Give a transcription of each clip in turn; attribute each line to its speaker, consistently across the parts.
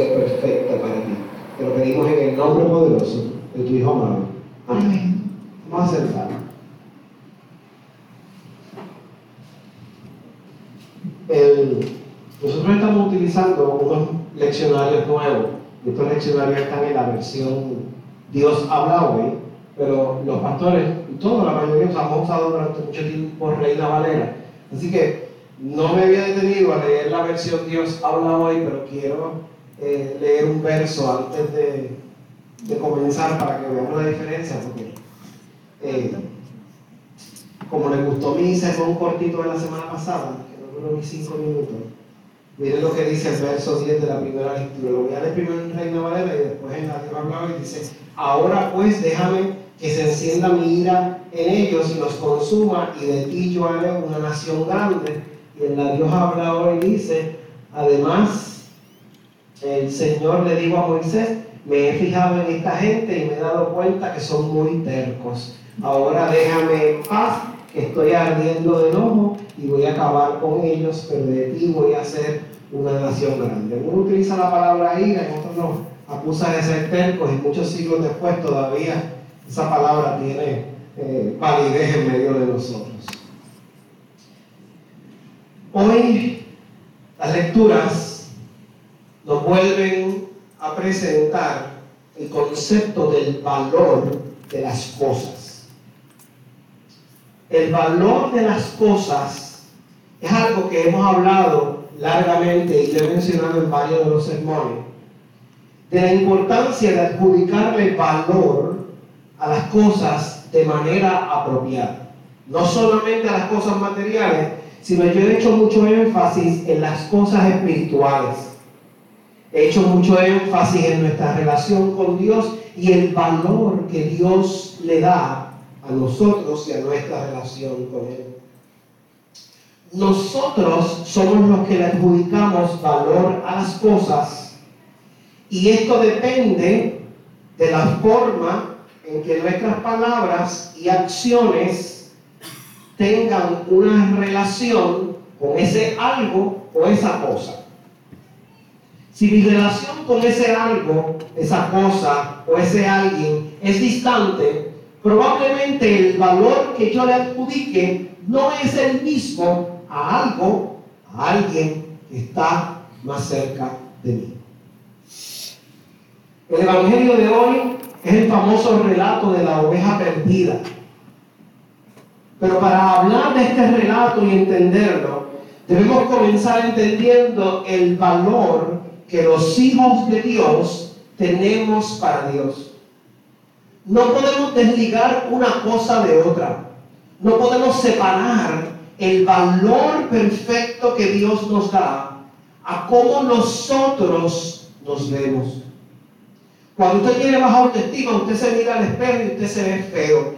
Speaker 1: perfecta para ti. Te lo pedimos en el nombre poderoso de tu Hijo amado. Amén. Vamos a hacer nosotros estamos utilizando unos leccionarios nuevos. Estos leccionarios están en la versión Dios habla hoy, pero los pastores, y todos, la mayoría, los hemos usado durante mucho tiempo Reina Valera. Así que no me había detenido a leer la versión Dios habla hoy, pero quiero eh, leer un verso antes de, de, comenzar para que veamos la diferencia, porque eh, como le gustó mi un cortito de la semana pasada, que no duró ni cinco minutos, miren lo que dice el verso 10 de la primera lectura. Lo voy a leer primero en Reina Valera y después en la habla hoy, dice, ahora pues déjame que se encienda mi ira en ellos y los consuma, y de ti yo haré una nación grande y en la Dios habla hoy dice, además, el Señor le dijo a Moisés, me he fijado en esta gente y me he dado cuenta que son muy tercos. Ahora déjame en paz, que estoy ardiendo de enojo y voy a acabar con ellos, pero de ti voy a hacer una nación grande. Uno utiliza la palabra ira, en otros no. Acusa de ser tercos y muchos siglos después todavía esa palabra tiene eh, validez en medio de nosotros. Hoy las lecturas nos vuelven a presentar el concepto del valor de las cosas. El valor de las cosas es algo que hemos hablado largamente y lo he mencionado en varios de los sermones, de la importancia de adjudicarle valor a las cosas de manera apropiada. No solamente a las cosas materiales, sino yo he hecho mucho énfasis en las cosas espirituales. He hecho mucho énfasis en nuestra relación con Dios y el valor que Dios le da a nosotros y a nuestra relación con Él. Nosotros somos los que le adjudicamos valor a las cosas y esto depende de la forma en que nuestras palabras y acciones tengan una relación con ese algo o esa cosa. Si mi relación con ese algo, esa cosa o ese alguien es distante, probablemente el valor que yo le adjudique no es el mismo a algo, a alguien que está más cerca de mí. El Evangelio de hoy es el famoso relato de la oveja perdida. Pero para hablar de este relato y entenderlo, debemos comenzar entendiendo el valor que los hijos de Dios tenemos para Dios. No podemos desligar una cosa de otra. No podemos separar el valor perfecto que Dios nos da a cómo nosotros nos vemos. Cuando usted tiene baja autoestima, usted se mira al espejo y usted se ve feo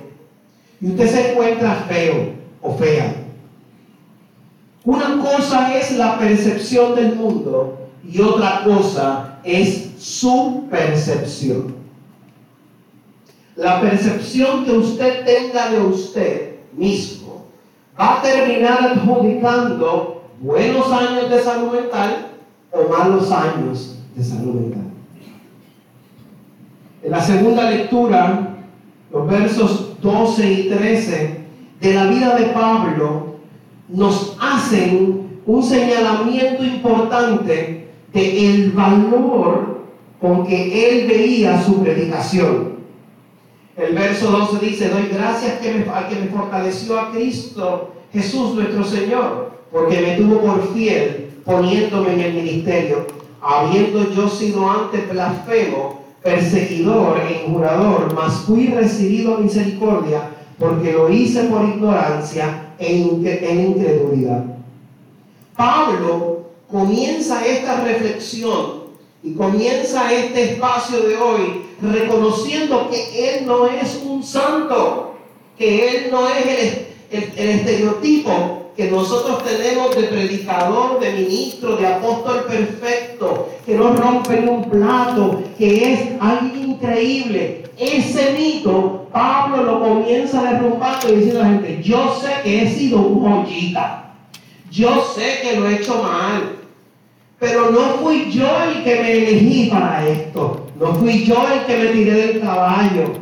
Speaker 1: y usted se encuentra feo o fea. Una cosa es la percepción del mundo y otra cosa es su percepción. La percepción que usted tenga de usted mismo va a terminar adjudicando buenos años de salud mental o malos años de salud mental. En la segunda lectura, los versos 12 y 13 de la vida de Pablo nos hacen un señalamiento importante de el valor con que él veía su predicación. El verso 12 dice, doy gracias que al que me fortaleció a Cristo Jesús nuestro Señor, porque me tuvo por fiel poniéndome en el ministerio, habiendo yo sido antes blasfemo perseguidor e injurador, mas fui recibido misericordia porque lo hice por ignorancia e incredulidad. Pablo comienza esta reflexión y comienza este espacio de hoy reconociendo que él no es un santo, que él no es el, el estereotipo que nosotros tenemos de predicador, de ministro, de apóstol perfecto, que no rompe ni un plato, que es alguien increíble. Ese mito, Pablo lo comienza derrumbando y dice a la gente, yo sé que he sido un joyita, yo sé que lo he hecho mal, Pero no fui yo el que me elegí para esto. No fui yo el que me tiré del caballo.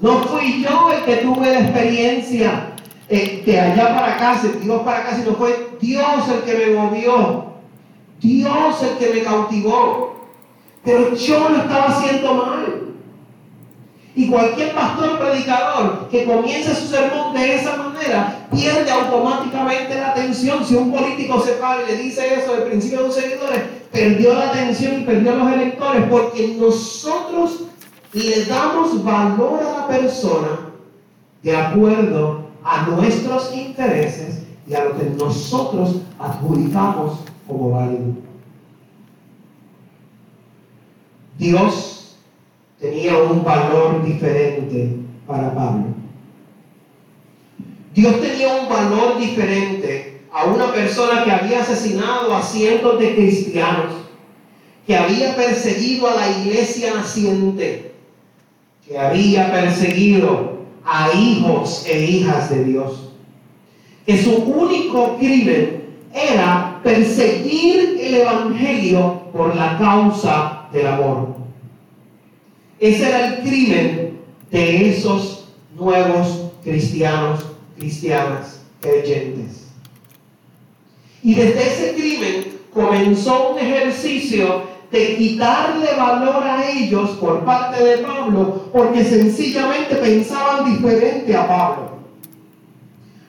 Speaker 1: No fui yo el que tuve la experiencia eh, de allá para acá, Dios para acá, sino fue Dios el que me movió. Dios el que me cautivó. Pero yo lo estaba haciendo mal. Y cualquier pastor predicador que comience su sermón de esa manera pierde automáticamente la atención. Si un político se para y le dice eso al principio de sus seguidores, perdió la atención y perdió los electores porque nosotros le damos valor a la persona de acuerdo a nuestros intereses y a lo que nosotros adjudicamos como válido. Dios tenía un valor diferente para Pablo. Dios tenía un valor diferente a una persona que había asesinado a cientos de cristianos, que había perseguido a la iglesia naciente, que había perseguido a hijos e hijas de Dios, que su único crimen era perseguir el Evangelio por la causa del amor. Ese era el crimen de esos nuevos cristianos, cristianas, creyentes. Y desde ese crimen comenzó un ejercicio de quitarle valor a ellos por parte de Pablo, porque sencillamente pensaban diferente a Pablo.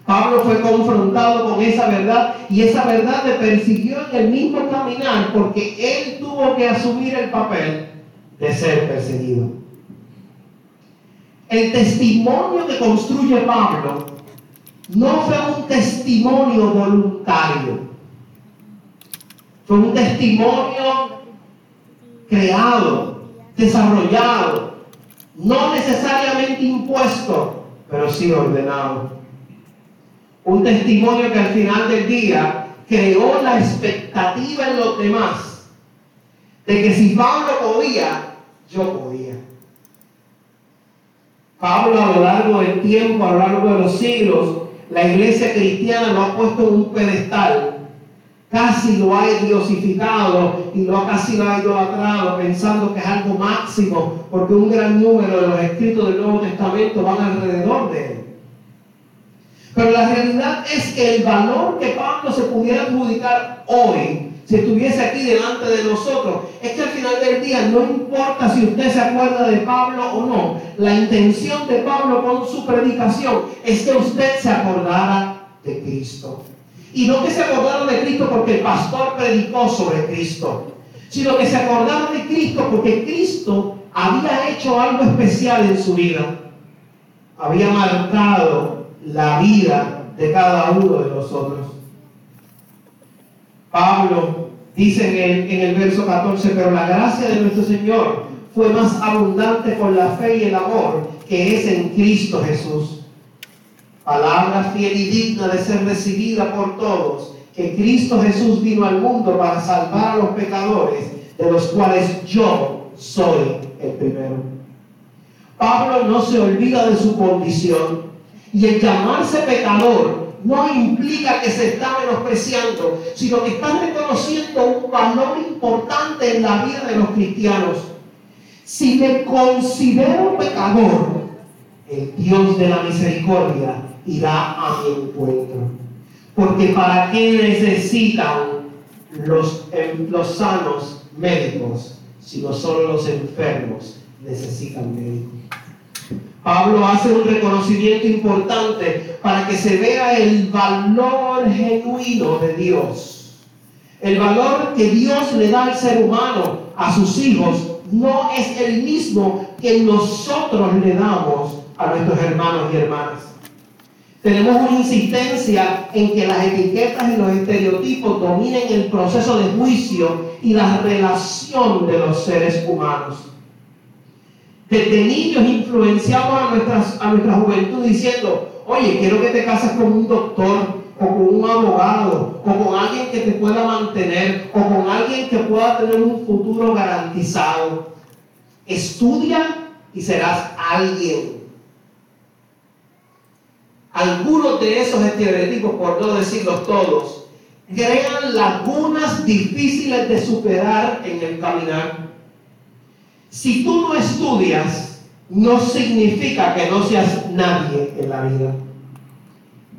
Speaker 1: Pablo fue confrontado con esa verdad y esa verdad le persiguió en el mismo caminar porque él tuvo que asumir el papel de ser perseguido. El testimonio que construye Pablo no fue un testimonio voluntario, fue un testimonio creado, desarrollado, no necesariamente impuesto, pero sí ordenado. Un testimonio que al final del día creó la expectativa en los demás de que si Pablo podía, yo podía. Pablo a lo largo del tiempo, a lo largo de los siglos, la iglesia cristiana lo ha puesto en un pedestal casi lo ha diosificado y lo ha casi lo ha idolatrado pensando que es algo máximo porque un gran número de los escritos del Nuevo Testamento van alrededor de él. Pero la realidad es que el valor que Pablo se pudiera adjudicar hoy, si estuviese aquí delante de nosotros, es que al final del día no importa si usted se acuerda de Pablo o no, la intención de Pablo con su predicación es que usted se acordara de Cristo. Y no que se acordaron de Cristo porque el pastor predicó sobre Cristo, sino que se acordaron de Cristo porque Cristo había hecho algo especial en su vida. Había marcado la vida de cada uno de nosotros. Pablo dice en el, en el verso 14, pero la gracia de nuestro Señor fue más abundante con la fe y el amor que es en Cristo Jesús palabra fiel y digna de ser recibida por todos, que Cristo Jesús vino al mundo para salvar a los pecadores, de los cuales yo soy el primero. Pablo no se olvida de su condición y el llamarse pecador no implica que se está menospreciando, sino que está reconociendo un valor importante en la vida de los cristianos. Si me considero pecador, el Dios de la misericordia irá a mi encuentro. Porque ¿para qué necesitan los, em, sanos médicos si no solo los enfermos necesitan médicos? Pablo hace un reconocimiento importante para que se vea el valor genuino de Dios. El valor que Dios le da al ser humano, a sus hijos, no es el mismo que nosotros le damos a nuestros hermanos y hermanas. Tenemos una insistencia en que las etiquetas y los estereotipos dominen el proceso de juicio y la relación de los seres humanos. Desde niños influenciamos a, nuestras, a nuestra juventud diciendo, oye, quiero que te cases con un doctor, o con un abogado, o con alguien que te pueda mantener, o con alguien que pueda tener un futuro garantizado. Estudia y serás alguien algunos de esos estereotipos, por no decirlos todos, crean lagunas difíciles de superar en el caminar. Si tú no estudias, no significa que no seas nadie en la vida.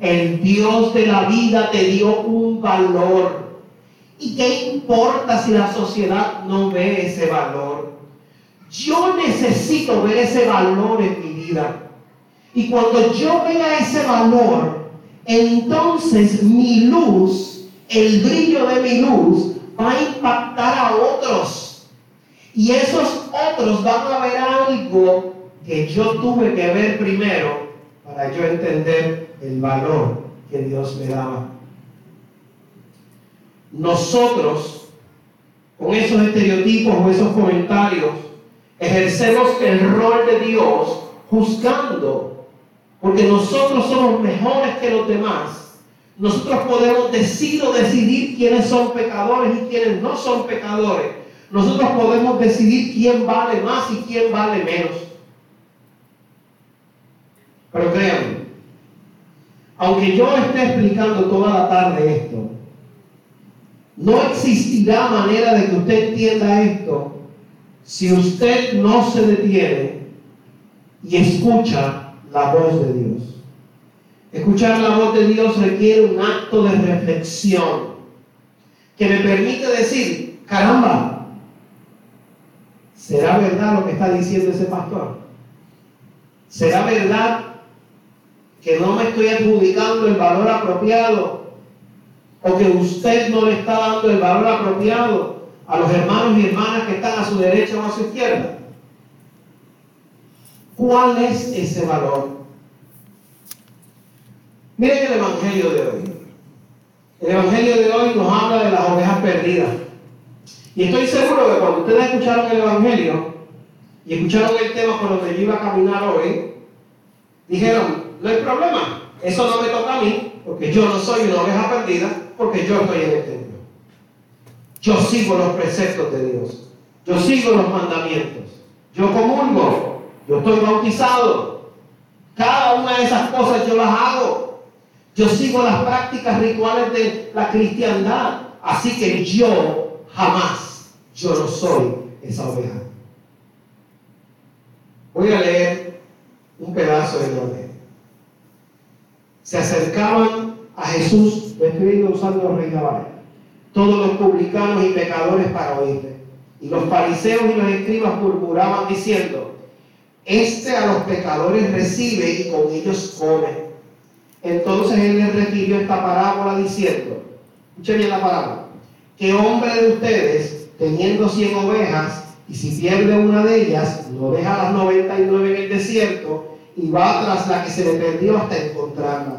Speaker 1: El Dios de la vida te dio un valor. ¿Y qué importa si la sociedad no ve ese valor? Yo necesito ver ese valor en mi vida. Y cuando yo vea ese valor, entonces mi luz, el brillo de mi luz, va a impactar. Y esos otros van a ver algo que yo tuve que ver primero para yo entender el valor que Dios me daba. Nosotros, con esos estereotipos o esos comentarios, ejercemos el rol de Dios juzgando, porque nosotros somos mejores que los demás. Nosotros podemos decir o decidir quiénes son pecadores y quiénes no son pecadores. Nosotros podemos decidir quién vale más y quién vale menos. Pero créanme, aunque yo esté explicando toda la tarde esto, no existirá manera de que usted entienda esto si usted no se detiene y escucha la voz de Dios. Escuchar la voz de Dios requiere un acto de reflexión que me permite decir, caramba, ¿será verdad lo que está diciendo ese pastor? ¿Será verdad que no me estoy adjudicando el valor apropiado o que usted no le está dando el valor apropiado a los hermanos y hermanas que están a su derecha o a su izquierda. ¿Cuál es ese valor? Miren el Evangelio de hoy. El Evangelio de hoy nos habla de las ovejas perdidas. Y estoy seguro que cuando ustedes escucharon el Evangelio y escucharon el tema por donde yo iba a caminar hoy, dijeron, no hay problema, eso no me toca a mí, porque yo no soy una oveja perdida, porque yo estoy en el templo. Yo sigo los preceptos de Dios, yo sigo los mandamientos, yo comulgo, yo estoy bautizado. Cada una de esas cosas yo las hago. Yo sigo las prácticas rituales de la cristiandad. Así que yo jamás, yo no soy esa oveja. Voy a leer un pedazo de Evangelio. Se acercaban a Jesús, estoy usando los reyes todos los publicanos y pecadores para oírle. Y los fariseos y los escribas murmuraban diciendo, este a los pecadores recibe y con ellos come. Entonces él les refirió esta parábola diciendo, escuchen bien la parábola, que hombre de ustedes, teniendo cien ovejas, y si pierde una de ellas, no deja las 99 en el desierto y va tras la que se le perdió hasta encontrarla.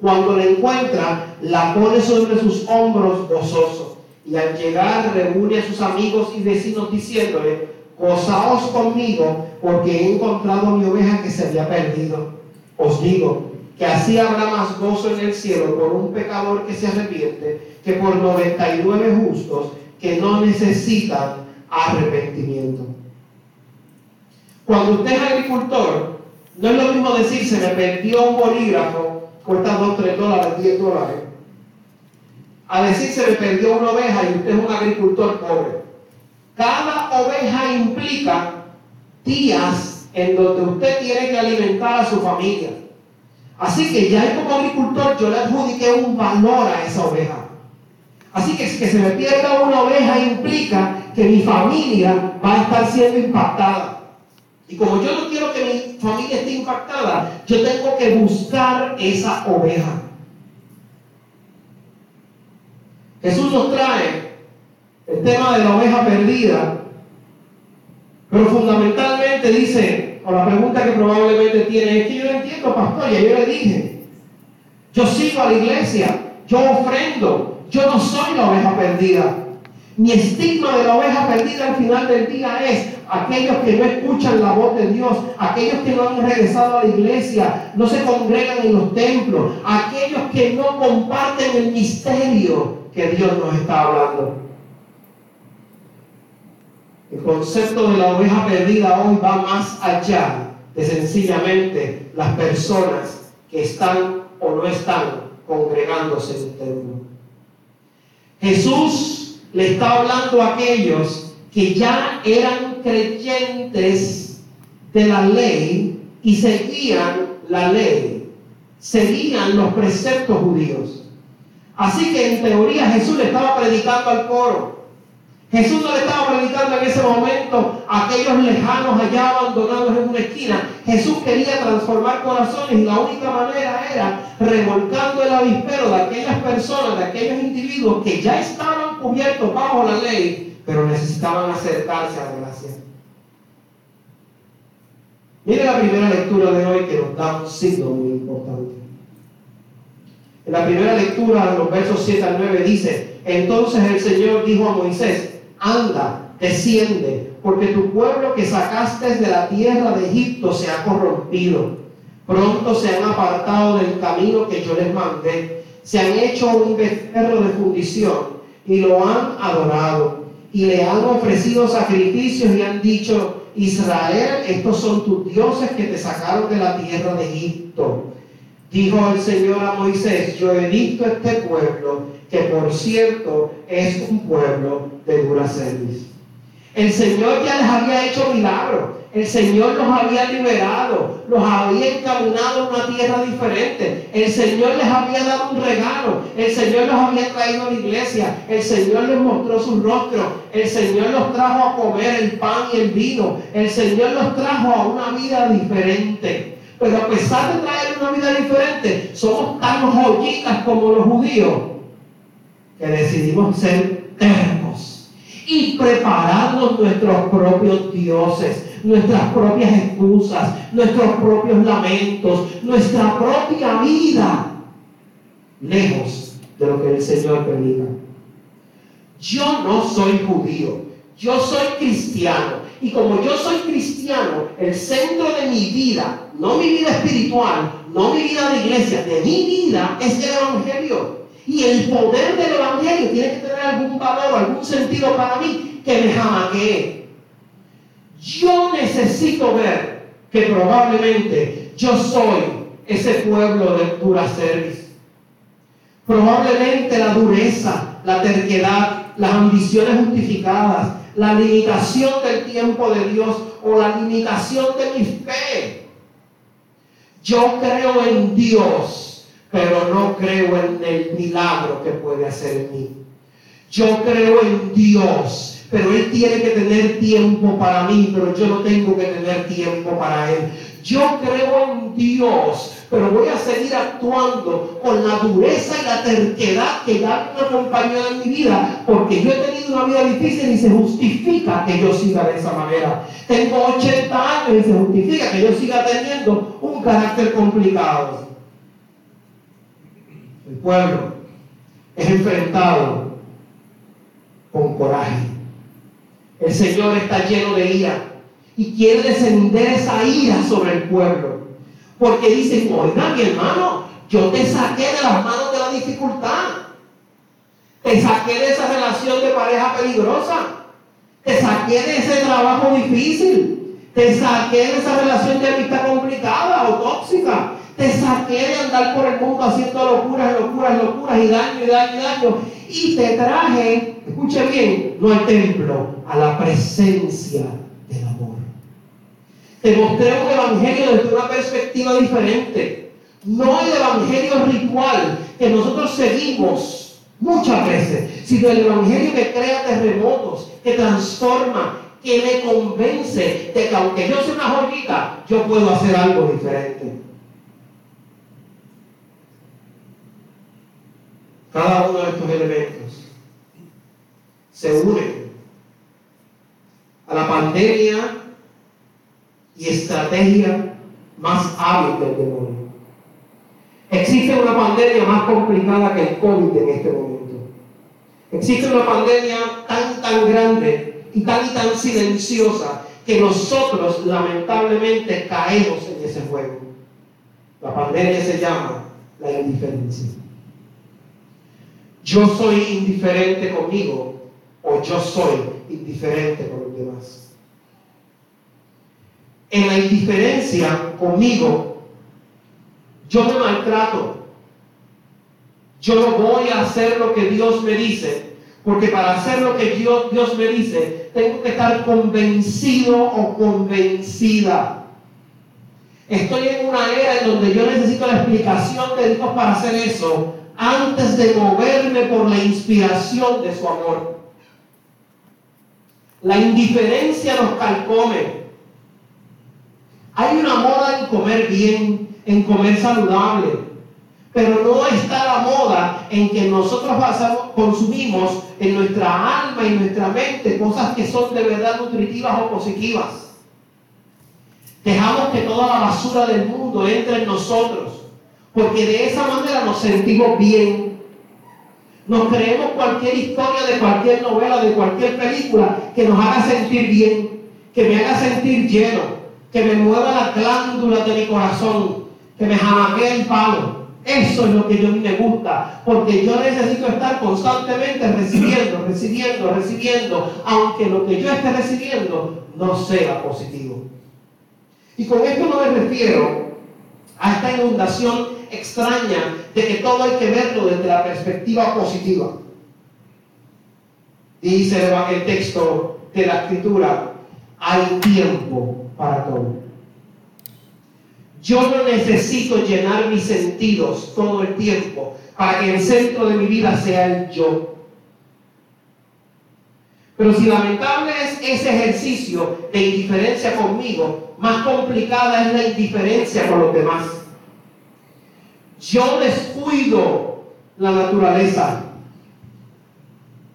Speaker 1: Cuando la encuentra, la pone sobre sus hombros gozoso y al llegar reúne a sus amigos y vecinos diciéndole, gozaos conmigo porque he encontrado mi oveja que se había perdido. Os digo que así habrá más gozo en el cielo por un pecador que se arrepiente que por 99 justos que no necesitan arrepentimiento. Cuando usted es agricultor, no es lo mismo decir se me perdió un bolígrafo, cuesta 2, 3 dólares, 10 dólares, a decir se me perdió una oveja y usted es un agricultor pobre. Cada oveja implica días en donde usted tiene que alimentar a su familia. Así que ya como agricultor yo le adjudiqué un valor a esa oveja. Así que que se me pierda una oveja implica que mi familia va a estar siendo impactada. Y como yo no quiero que mi familia esté impactada, yo tengo que buscar esa oveja. Jesús nos trae el tema de la oveja perdida, pero fundamentalmente dice, o la pregunta que probablemente tiene es que yo entiendo, pastor, ya yo le dije, yo sigo a la iglesia, yo ofrendo, yo no soy la oveja perdida. Mi estigma de la oveja perdida al final del día es aquellos que no escuchan la voz de Dios, aquellos que no han regresado a la iglesia, no se congregan en los templos, aquellos que no comparten el misterio que Dios nos está hablando. El concepto de la oveja perdida hoy va más allá de sencillamente las personas que están o no están congregándose en el templo. Jesús le está hablando a aquellos que ya eran creyentes de la ley y seguían la ley, seguían los preceptos judíos. Así que en teoría Jesús le estaba predicando al coro. Jesús no le estaba predicando en ese momento a aquellos lejanos allá abandonados en una esquina. Jesús quería transformar corazones y la única manera era revolcando el avispero de aquellas personas, de aquellos individuos que ya estaban cubiertos bajo la ley, pero necesitaban acercarse a la gracia. Mire la primera lectura de hoy que nos da un signo muy importante. En la primera lectura, de los versos 7 al 9, dice, entonces el Señor dijo a Moisés, anda, desciende, porque tu pueblo que sacaste de la tierra de Egipto se ha corrompido. Pronto se han apartado del camino que yo les mandé. Se han hecho un becerro de fundición y lo han adorado. Y le han ofrecido sacrificios y han dicho, Israel, estos son tus dioses que te sacaron de la tierra de Egipto. Dijo el Señor a Moisés, yo he visto este pueblo, que por cierto es un pueblo de dura servicio. El Señor ya les había hecho milagros. El Señor los había liberado, los había encaminado a una tierra diferente. El Señor les había dado un regalo. El Señor los había traído a la iglesia. El Señor les mostró su rostro. El Señor los trajo a comer el pan y el vino. El Señor los trajo a una vida diferente. Pero a pesar de traer una vida diferente, somos tan joyitas como los judíos que decidimos ser tercos y prepararnos nuestros propios dioses, nuestras propias excusas, nuestros propios lamentos, nuestra propia vida, lejos de lo que el Señor predica. Yo no soy judío, yo soy cristiano. Y como yo soy cristiano, el centro de mi vida, no mi vida espiritual, no mi vida de iglesia, de mi vida es el Evangelio. Y el poder del Evangelio tiene que tener algún valor, algún sentido para mí que me jamaquee. Yo necesito ver que probablemente yo soy ese pueblo de dura servicio. Probablemente la dureza, la terquedad, las ambiciones justificadas, la limitación del tiempo de Dios o la limitación de mi fe. Yo creo en Dios, pero no creo en el milagro que puede hacer en mí. Yo creo en Dios, pero Él tiene que tener tiempo para mí, pero yo no tengo que tener tiempo para Él. Yo creo en Dios, pero voy a seguir actuando con la dureza y la terquedad que ya me acompañado en mi vida, porque yo he tenido una vida difícil y se justifica que yo siga de esa manera. Tengo 80 años y se justifica que yo siga teniendo un carácter complicado. El pueblo es enfrentado con coraje. El Señor está lleno de ira y quiere descender esa ira sobre el pueblo. Porque dicen, oiga mi hermano, yo te saqué de las manos de la dificultad. Te saqué de esa relación de pareja peligrosa. Te saqué de ese trabajo difícil. Te saqué de esa relación de amistad complicada o tóxica. Te saqué de andar por el mundo haciendo locuras, locuras, locuras y daño y daño y daño. Y te traje, escuche bien, no al templo, a la presencia del amor. Te mostré un evangelio desde una perspectiva diferente. No el evangelio ritual que nosotros seguimos muchas veces, sino el evangelio que crea terremotos, que transforma, que me convence de que aunque yo sea una joyita, yo puedo hacer algo diferente. Cada uno de estos elementos se une a la pandemia y estrategia más hábil del demonio. Existe una pandemia más complicada que el COVID en este momento. Existe una pandemia tan, tan grande y tan tan silenciosa que nosotros lamentablemente caemos en ese juego. La pandemia se llama la indiferencia. Yo soy indiferente conmigo o yo soy indiferente con los demás en la indiferencia conmigo, yo me maltrato. Yo no voy a hacer lo que Dios me dice Porque para hacer lo que Dios, Dios me dice, tengo que estar convencido o convencida. Estoy en una era en donde yo necesito la explicación de Dios para hacer eso antes de moverme por la inspiración de su amor. La indiferencia nos calcome. Hay una moda en comer bien, en comer saludable, pero no está la moda en que nosotros consumimos en nuestra alma y nuestra mente cosas que son de verdad nutritivas o positivas. Dejamos que toda la basura del mundo entre en nosotros, porque de esa manera nos sentimos bien. Nos creemos cualquier historia de cualquier novela, de cualquier película que nos haga sentir bien, que me haga sentir lleno, que me mueva la glándula de mi corazón, que me jamaquee el palo. Eso es lo que yo me gusta, porque yo necesito estar constantemente recibiendo, recibiendo, recibiendo, aunque lo que yo esté recibiendo no sea positivo. Y con esto no me refiero a esta inundación extraña de que todo hay que verlo desde la perspectiva positiva. Dice el texto de la escritura, hay tiempo para todo. Yo no necesito llenar mis sentidos todo el tiempo para que el centro de mi vida sea el yo. Pero si lamentable es ese ejercicio de indiferencia conmigo, más complicada es la indiferencia con los demás. Yo descuido la naturaleza.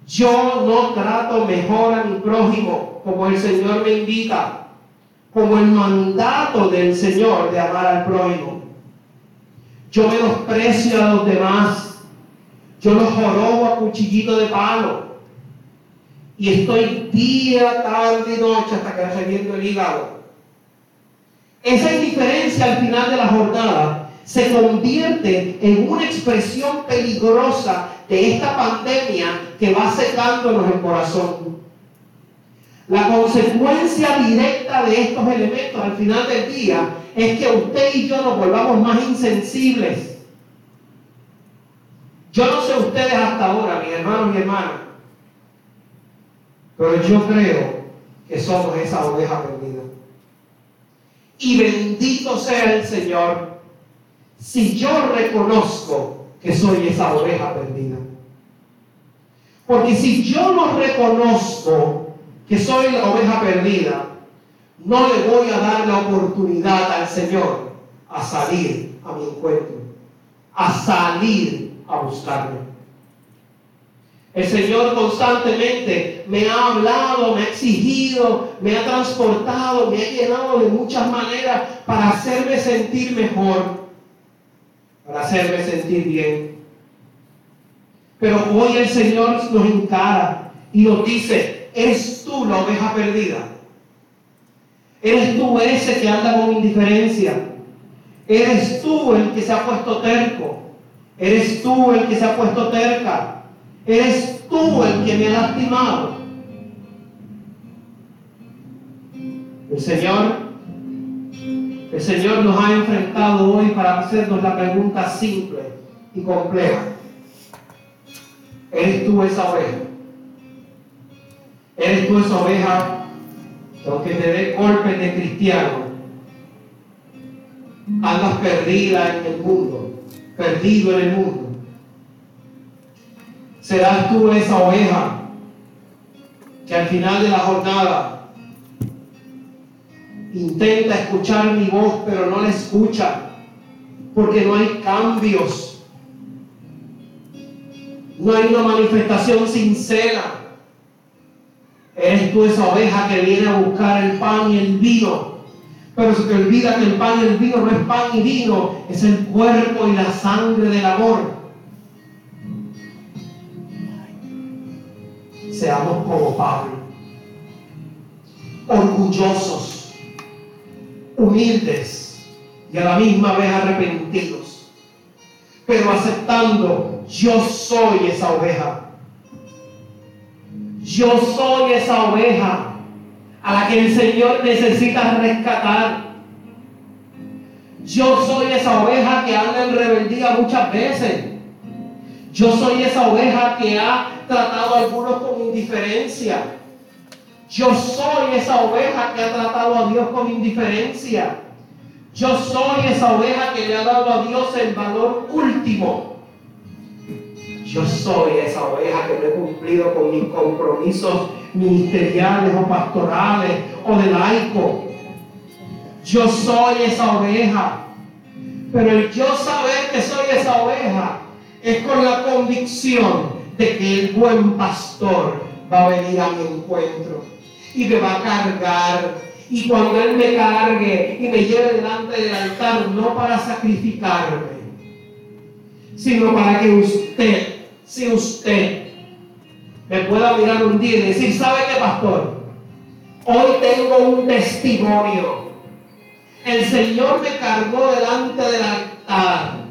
Speaker 1: Yo no trato mejor a mi prójimo como el Señor me invita, como el mandato del Señor de amar al prójimo. Yo menosprecio a los demás. Yo los jorobo a cuchillito de palo y estoy día, tarde y noche hasta que reviento el hígado. Esa indiferencia al final de la jornada se convierte en una expresión peligrosa de esta pandemia que va secándonos el corazón. La consecuencia directa de estos elementos al final del día es que usted y yo nos volvamos más insensibles. Yo no sé ustedes hasta ahora, mis hermanos y hermanas, pero yo creo que somos esa oveja perdida. Y bendito sea el Señor si yo reconozco que soy esa oveja perdida. Porque si yo no reconozco que soy la oveja perdida, no le voy a dar la oportunidad al Señor a salir a mi encuentro, a salir a buscarme. El Señor constantemente me ha hablado, me ha exigido, me ha transportado, me ha llenado de muchas maneras para hacerme sentir mejor, para hacerme sentir bien. Pero hoy el Señor nos encara y nos dice, ¿eres tú la oveja perdida? ¿Eres tú ese que anda con indiferencia? ¿Eres tú el que se ha puesto terco? ¿Eres tú el que se ha puesto terca? Eres tú el que me ha lastimado. El Señor, el Señor nos ha enfrentado hoy para hacernos la pregunta simple y compleja. ¿Eres tú esa oveja? ¿Eres tú esa oveja que aunque te dé golpes de cristiano, andas perdida en el mundo, perdido en el mundo? serás tú esa oveja que al final de la jornada intenta escuchar mi voz, pero no la escucha, porque no hay cambios. No hay una manifestación sincera. Eres tú esa oveja que viene a buscar el pan y el vino. Pero se te olvida que el pan y el vino no es pan y vino, es el cuerpo y la sangre del amor. seamos como Pablo, orgullosos, humildes y a la misma vez arrepentidos, pero aceptando, yo soy esa oveja. Yo soy esa oveja a la que el Señor necesita rescatar. Yo soy esa oveja que anda en rebeldía muchas veces. Yo soy esa oveja que ha tratado a algunos con indiferencia. Yo soy esa oveja que ha tratado a Dios con indiferencia. Yo soy esa oveja que le ha dado a Dios el valor último. Yo soy esa oveja que no he cumplido con mis compromisos ministeriales o pastorales o de laico. Yo soy esa oveja. Pero el yo saber que soy esa oveja es con la convicción de que el buen pastor va a venir a mi encuentro y me va a cargar. Y cuando Él me cargue y me lleve delante del altar, no para sacrificarme, sino para que usted, si usted me pueda mirar un día y decir, ¿sabe qué, pastor? Hoy tengo un testimonio. El Señor me cargó delante del altar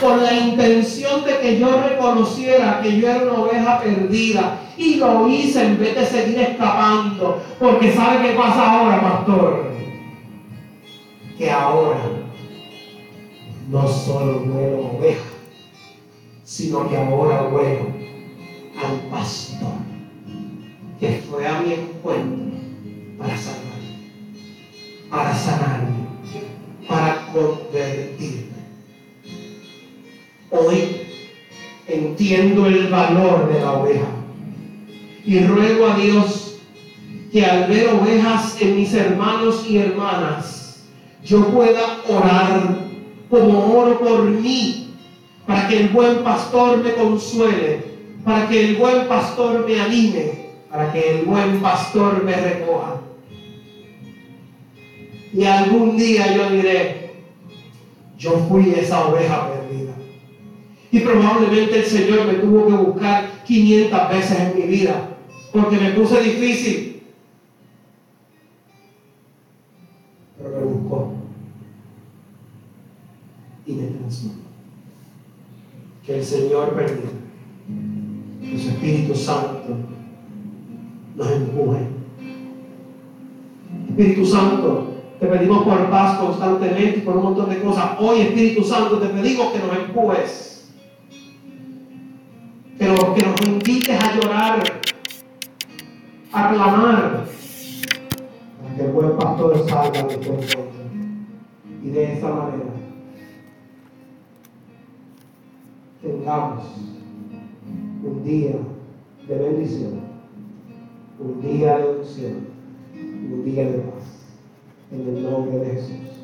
Speaker 1: con la intención de que yo reconociera que yo era una oveja perdida. Y lo hice en vez de seguir escapando. Porque ¿sabe qué pasa ahora, pastor? Que ahora no solo vuelo oveja, sino que ahora vuelo al pastor que fue a mi encuentro para salvarme, para sanarme, para convertirme. Hoy entiendo el valor de la oveja y ruego a Dios que al ver ovejas en mis hermanos y hermanas, yo pueda orar como oro por mí, para que el buen pastor me consuele, para que el buen pastor me anime, para que el buen pastor me recoja. Y algún día yo diré, yo fui esa oveja perdida. Y probablemente el Señor me tuvo que buscar 500 veces en mi vida porque me puse difícil. Pero me buscó y me transformó. Que el Señor permita que su Espíritu Santo nos empuje. Espíritu Santo, te pedimos por paz constantemente por un montón de cosas. Hoy, Espíritu Santo, te pedimos que nos empujes que nos invites a llorar, a clamar, para que el buen pastor salga de encuentro. Y de esa manera un día de bendición, un día de unción, un día de paz. En el nombre de Jesús.